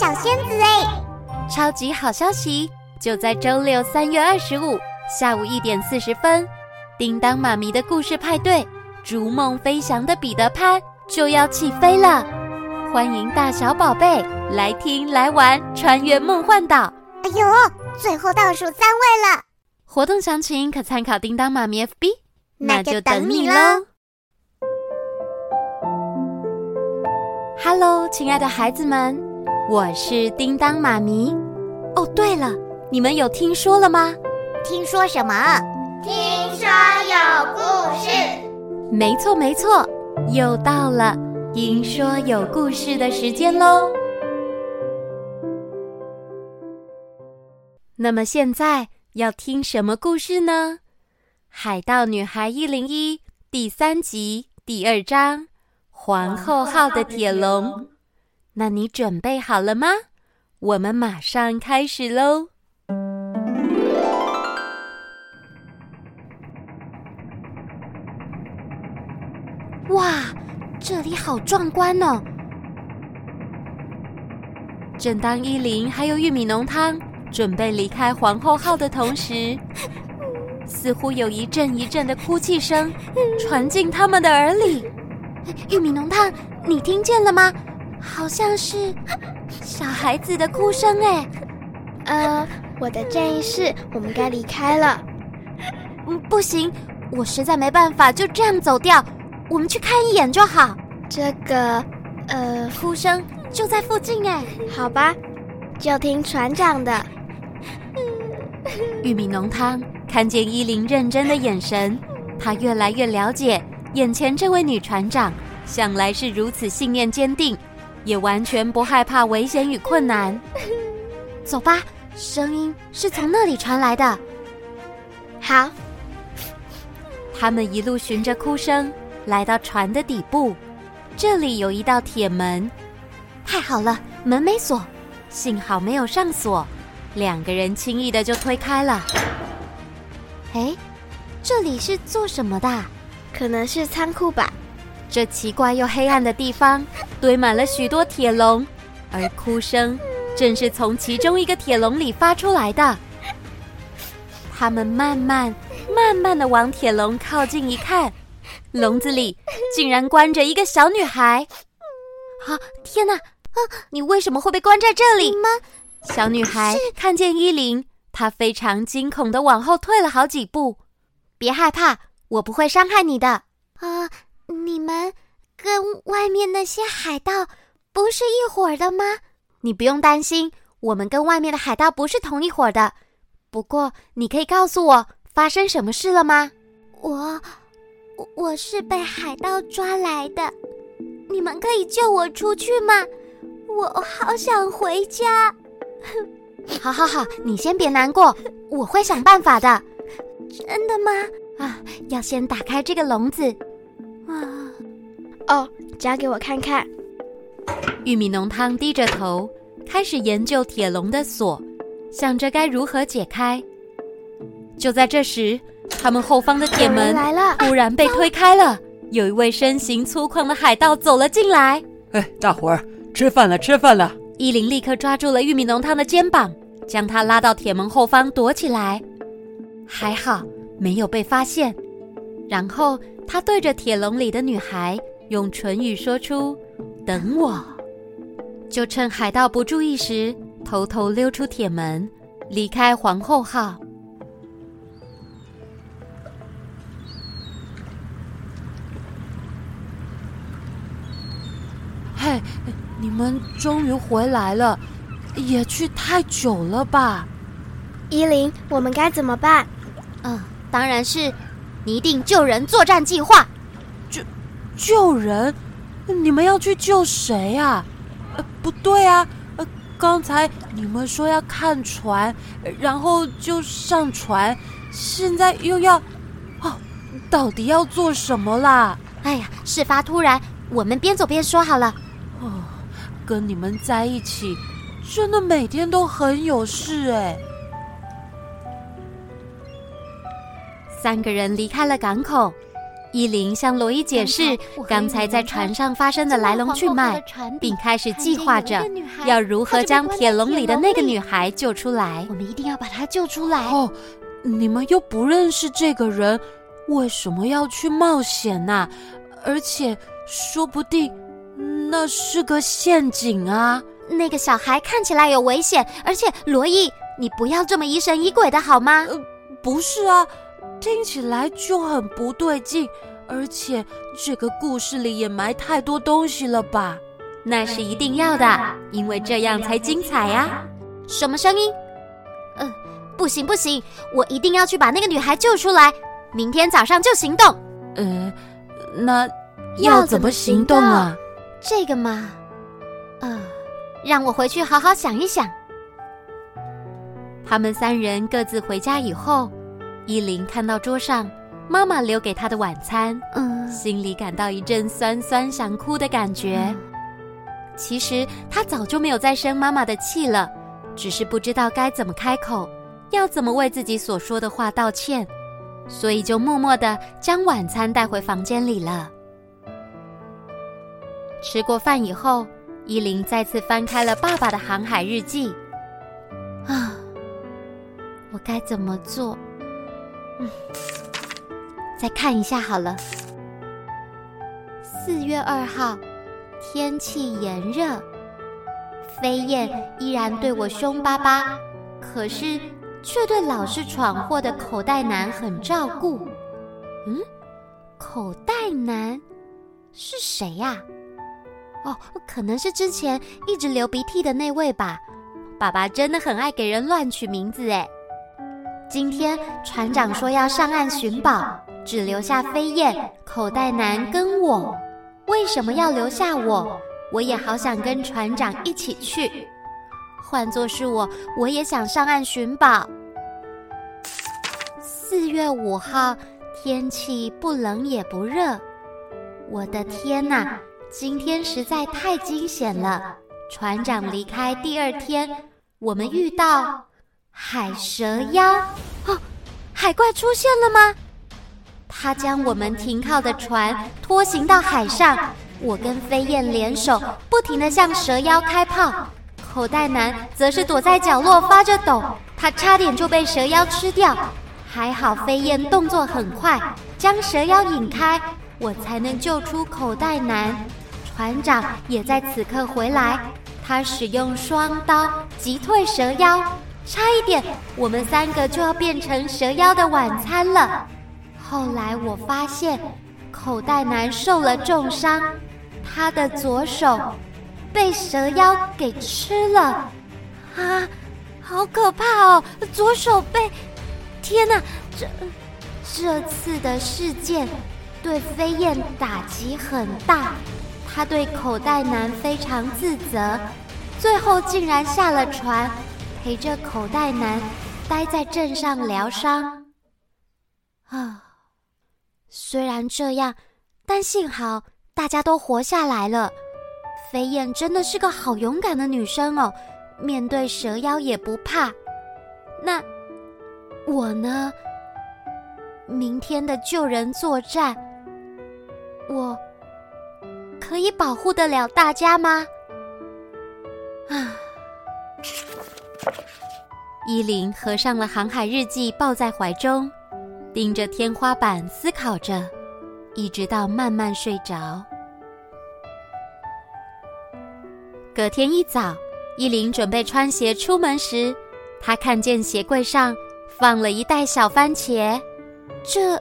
小仙子哎！超级好消息，就在周六三月二十五下午一点四十分，叮当妈咪的故事派对，逐梦飞翔的彼得潘就要起飞了。欢迎大小宝贝来听来玩，穿越梦幻岛。哎呦，最后倒数三位了！活动详情可参考叮当妈咪 FB，那就等你喽。Hello，亲爱的孩子们，我是叮当妈咪。哦，对了，你们有听说了吗？听说什么？听说有故事。没错，没错，又到了听说有故事的时间喽。那么现在要听什么故事呢？《海盗女孩一零一》第三集第二章。皇后号的铁笼，那你准备好了吗？我们马上开始喽！哇，这里好壮观哦！正当伊琳还有玉米浓汤准备离开皇后号的同时，似乎有一阵一阵的哭泣声传进他们的耳里。玉米浓汤，你听见了吗？好像是小孩子的哭声哎。呃，我的建议是，我们该离开了。嗯，不行，我实在没办法就这样走掉。我们去看一眼就好。这个，呃，哭声就在附近哎。好吧，就听船长的。玉米浓汤看见伊琳认真的眼神，他越来越了解。眼前这位女船长向来是如此信念坚定，也完全不害怕危险与困难。走吧，声音是从那里传来的。好，他们一路循着哭声来到船的底部，这里有一道铁门。太好了，门没锁，幸好没有上锁，两个人轻易的就推开了。哎，这里是做什么的？可能是仓库吧。这奇怪又黑暗的地方堆满了许多铁笼，而哭声正是从其中一个铁笼里发出来的。他们慢慢、慢慢的往铁笼靠近一看，笼子里竟然关着一个小女孩。啊！天哪！啊！你为什么会被关在这里？妈？小女孩看见伊琳，她非常惊恐的往后退了好几步。别害怕。我不会伤害你的。啊、呃，你们跟外面那些海盗不是一伙的吗？你不用担心，我们跟外面的海盗不是同一伙的。不过，你可以告诉我发生什么事了吗？我，我是被海盗抓来的。你们可以救我出去吗？我好想回家。好好好，你先别难过，我会想办法的。真的吗？啊，要先打开这个笼子。啊，哦，夹给我看看。玉米浓汤低着头，开始研究铁笼的锁，想着该如何解开。就在这时，他们后方的铁门突然被推开了，有一位身形粗犷的海盗走了进来。哎，大伙儿，吃饭了，吃饭了！伊琳立刻抓住了玉米浓汤的肩膀，将他拉到铁门后方躲起来。还好。没有被发现，然后他对着铁笼里的女孩用唇语说出：“等我。”就趁海盗不注意时，偷偷溜出铁门，离开皇后号。嘿，你们终于回来了，也去太久了吧？依琳，我们该怎么办？嗯。当然是拟定救人作战计划。救救人？你们要去救谁啊？呃，不对啊，呃，刚才你们说要看船，然后就上船，现在又要……哦，到底要做什么啦？哎呀，事发突然，我们边走边说好了。哦，跟你们在一起，真的每天都很有事哎。三个人离开了港口，伊琳向罗伊解释刚才在船上发生的来龙去脉，并开始计划着要如何将铁笼里的那个女孩救出来。我们一定要把她救出来。哦，你们又不认识这个人，为什么要去冒险呢？而且说不定那是个陷阱啊！那个小孩看起来有危险，而且罗伊，你不要这么疑神疑鬼的好吗？呃，不是啊。听起来就很不对劲，而且这个故事里也埋太多东西了吧？那是一定要的，因为这样才精彩呀！什么声音？嗯、呃，不行不行，我一定要去把那个女孩救出来，明天早上就行动。呃，那要怎么行动啊？这个嘛，呃，让我回去好好想一想。他们三人各自回家以后。伊琳看到桌上妈妈留给她的晚餐，嗯，心里感到一阵酸酸想哭的感觉。嗯，其实她早就没有再生妈妈的气了，只是不知道该怎么开口，要怎么为自己所说的话道歉，所以就默默的将晚餐带回房间里了。吃过饭以后，依琳再次翻开了爸爸的航海日记。啊，我该怎么做？再看一下好了。四月二号，天气炎热，飞燕依然对我凶巴巴，可是却对老是闯祸的口袋男很照顾。嗯，口袋男是谁呀？哦，可能是之前一直流鼻涕的那位吧。爸爸真的很爱给人乱取名字诶。今天船长说要上岸寻宝，只留下飞燕、口袋男跟我。为什么要留下我？我也好想跟船长一起去。换作是我，我也想上岸寻宝。四月五号，天气不冷也不热。我的天哪，今天实在太惊险了！船长离开第二天，我们遇到。海蛇妖，哦，海怪出现了吗？他将我们停靠的船拖行到海上，我跟飞燕联手，不停地向蛇妖开炮。口袋男则是躲在角落发着抖，他差点就被蛇妖吃掉。还好飞燕动作很快，将蛇妖引开，我才能救出口袋男。船长也在此刻回来，他使用双刀击退蛇妖。差一点，我们三个就要变成蛇妖的晚餐了。后来我发现，口袋男受了重伤，他的左手被蛇妖给吃了。啊，好可怕哦！左手被……天哪，这这次的事件对飞燕打击很大，他对口袋男非常自责，最后竟然下了船。陪着口袋男待在镇上疗伤啊！虽然这样，但幸好大家都活下来了。飞燕真的是个好勇敢的女生哦，面对蛇妖也不怕。那我呢？明天的救人作战，我可以保护得了大家吗？啊！伊琳合上了航海日记，抱在怀中，盯着天花板思考着，一直到慢慢睡着。隔天一早，伊琳准备穿鞋出门时，她看见鞋柜上放了一袋小番茄。这，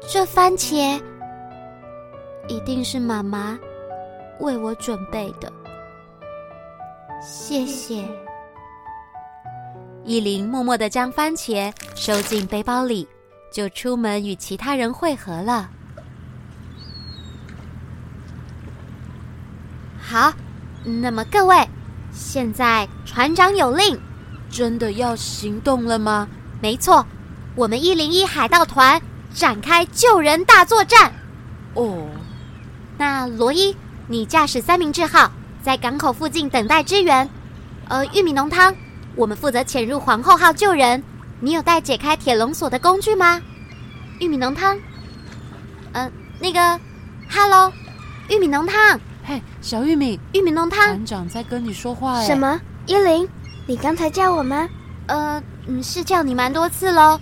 这番茄一定是妈妈为我准备的。谢谢。伊琳默默地将番茄收进背包里，就出门与其他人会合了。好，那么各位，现在船长有令，真的要行动了吗？没错，我们一零一海盗团展开救人大作战。哦，那罗伊，你驾驶三明治号在港口附近等待支援。呃，玉米浓汤。我们负责潜入皇后号救人。你有带解开铁笼锁的工具吗？玉米浓汤。嗯、呃，那个，哈喽，玉米浓汤。嘿，小玉米，玉米浓汤。团长在跟你说话。什么？依琳，你刚才叫我吗？呃，嗯，是叫你蛮多次喽。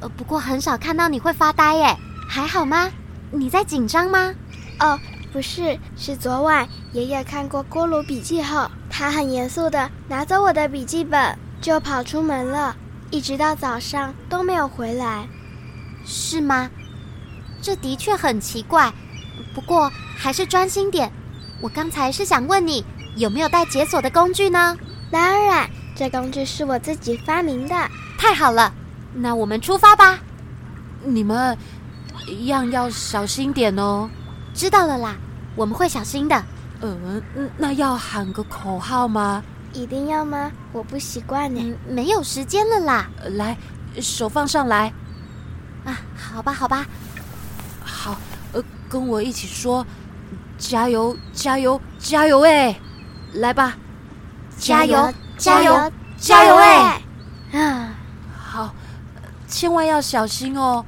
呃，不过很少看到你会发呆耶，还好吗？你在紧张吗？哦，不是，是昨晚爷爷看过《锅炉笔记》后，他很严肃地拿走我的笔记本，就跑出门了，一直到早上都没有回来。是吗？这的确很奇怪。不过还是专心点。我刚才是想问你有没有带解锁的工具呢？当然，这工具是我自己发明的。太好了，那我们出发吧。你们一样要小心点哦。知道了啦，我们会小心的。嗯，那要喊个口号吗？一定要吗？我不习惯呢。嗯，没有时间了啦。来，手放上来。啊，好吧，好吧。好，呃，跟我一起说。加油！加油！加油！哎，来吧！加油！加油！加油！哎，啊，好，千万要小心哦。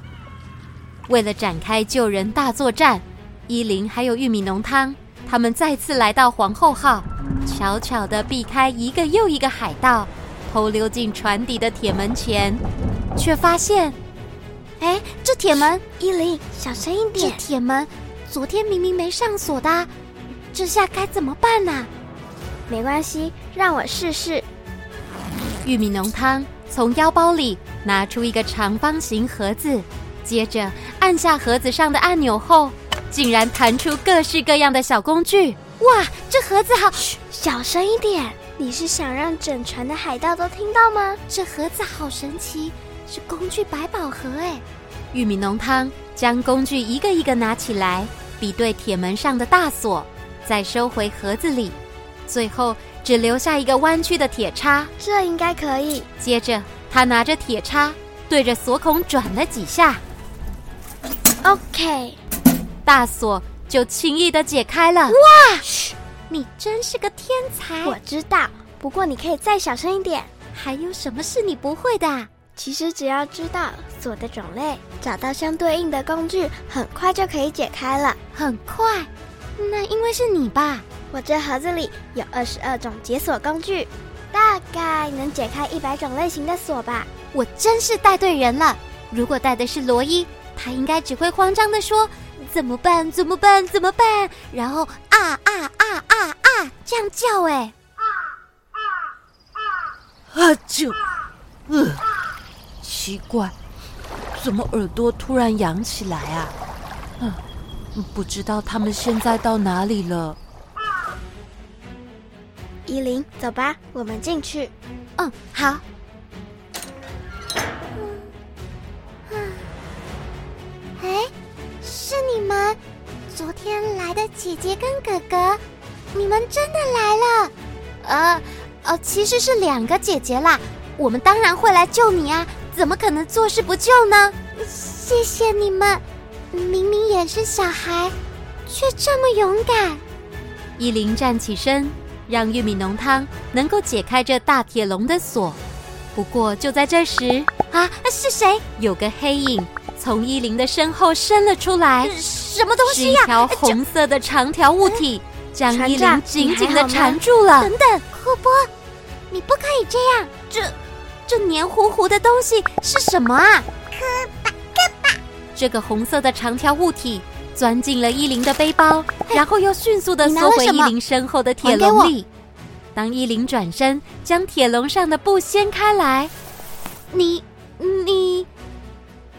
为了展开救人大作战，依林还有玉米浓汤，他们再次来到皇后号，悄悄地避开一个又一个海盗，偷溜进船底的铁门前，却发现，哎，这铁门，伊琳，小声一点，这铁门。昨天明明没上锁的，这下该怎么办呢？没关系，让我试试。玉米浓汤从腰包里拿出一个长方形盒子，接着按下盒子上的按钮后，竟然弹出各式各样的小工具。哇，这盒子好……嘘，小声一点！你是想让整船的海盗都听到吗？这盒子好神奇，是工具百宝盒哎！玉米浓汤将工具一个一个拿起来。比对铁门上的大锁，再收回盒子里，最后只留下一个弯曲的铁叉。这应该可以。接着，他拿着铁叉对着锁孔转了几下，OK，大锁就轻易的解开了。哇！嘘，你真是个天才。我知道，不过你可以再小声一点。还有什么是你不会的？其实只要知道锁的种类，找到相对应的工具，很快就可以解开了。很快？那因为是你吧？我这盒子里有二十二种解锁工具，大概能解开一百种类型的锁吧。我真是带对人了。如果带的是罗伊，他应该只会慌张的说：“怎么办？怎么办？怎么办？”然后啊啊啊啊啊这样叫哎。啊啊啊啊！就，嗯。奇怪，怎么耳朵突然痒起来啊？嗯，不知道他们现在到哪里了。依琳，走吧，我们进去。嗯，好。们昨天来的姐姐跟哥哥，你们真的来了？呃，呃，其实是两个姐姐啦。我们当然会来救你啊。怎么可能坐视不救呢？谢谢你们，明明也是小孩，却这么勇敢。依琳站起身，让玉米浓汤能够解开这大铁笼的锁。不过就在这时，啊，是谁？有个黑影从伊琳的身后伸了出来。什么东西呀？是一条红色的长条物体，将伊琳紧紧的缠住了。等等，库波，你不可以这样，这。这黏糊糊的东西是什么啊？科巴，科巴！这个红色的长条物体钻进了伊琳的背包，然后又迅速的缩回伊琳身后的铁笼里。当伊琳转身将铁笼上的布掀开来，你你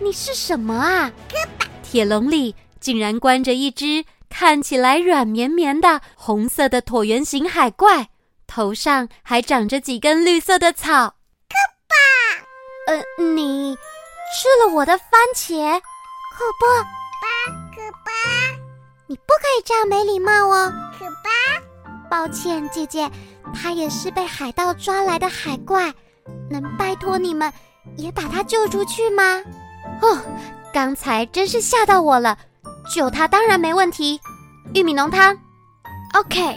你是什么啊？可把！铁笼里竟然关着一只看起来软绵绵的红色的椭圆形海怪，头上还长着几根绿色的草。呃，你吃了我的番茄，可不，巴可巴，你不可以这样没礼貌哦，可巴。抱歉，姐姐，他也是被海盗抓来的海怪，能拜托你们也把他救出去吗？哦，刚才真是吓到我了，救他当然没问题。玉米浓汤，OK。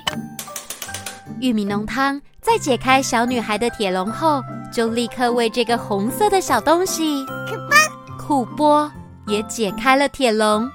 玉米浓汤在解开小女孩的铁笼后。就立刻为这个红色的小东西库波，库波也解开了铁笼。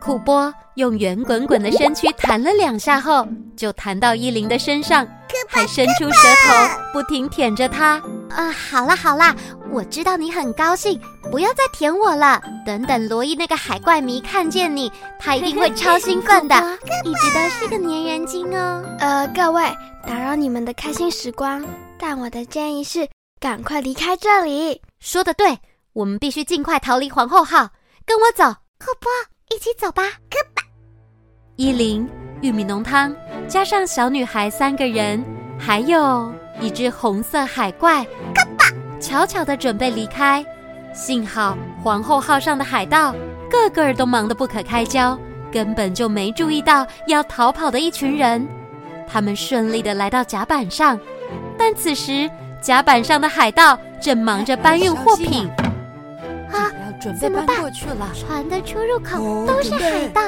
库波用圆滚滚的身躯弹了两下后，就弹到依琳的身上，还伸出舌头不停舔着她。啊，好啦好啦，我知道你很高兴，不要再舔我了。等等，罗伊那个海怪迷看见你，他一定会超兴奋的。一直都是个粘人精哦。呃，各位，打扰你们的开心时光，但我的建议是赶快离开这里。说的对，我们必须尽快逃离皇后号。跟我走，库波，一起走吧。伊琳、玉米浓汤加上小女孩三个人，还有一只红色海怪，嘎巴悄悄地准备离开。幸好皇后号上的海盗个个都忙得不可开交，根本就没注意到要逃跑的一群人。他们顺利地来到甲板上，但此时甲板上的海盗正忙着搬运货品。啊，怎么办？船的出入口都是海盗，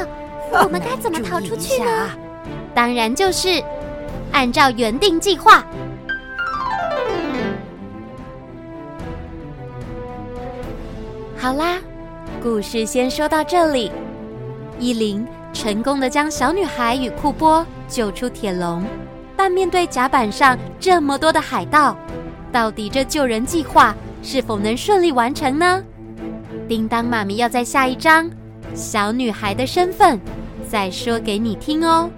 我们该怎么 逃出去呢？当然就是按照原定计划。好啦，故事先说到这里。伊琳成功的将小女孩与库波救出铁笼，但面对甲板上这么多的海盗，到底这救人计划是否能顺利完成呢？叮当妈咪要在下一章，小女孩的身份再说给你听哦。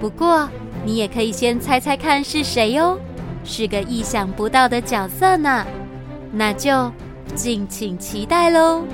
不过你也可以先猜猜看是谁哦，是个意想不到的角色呢。那就。敬请期待喽！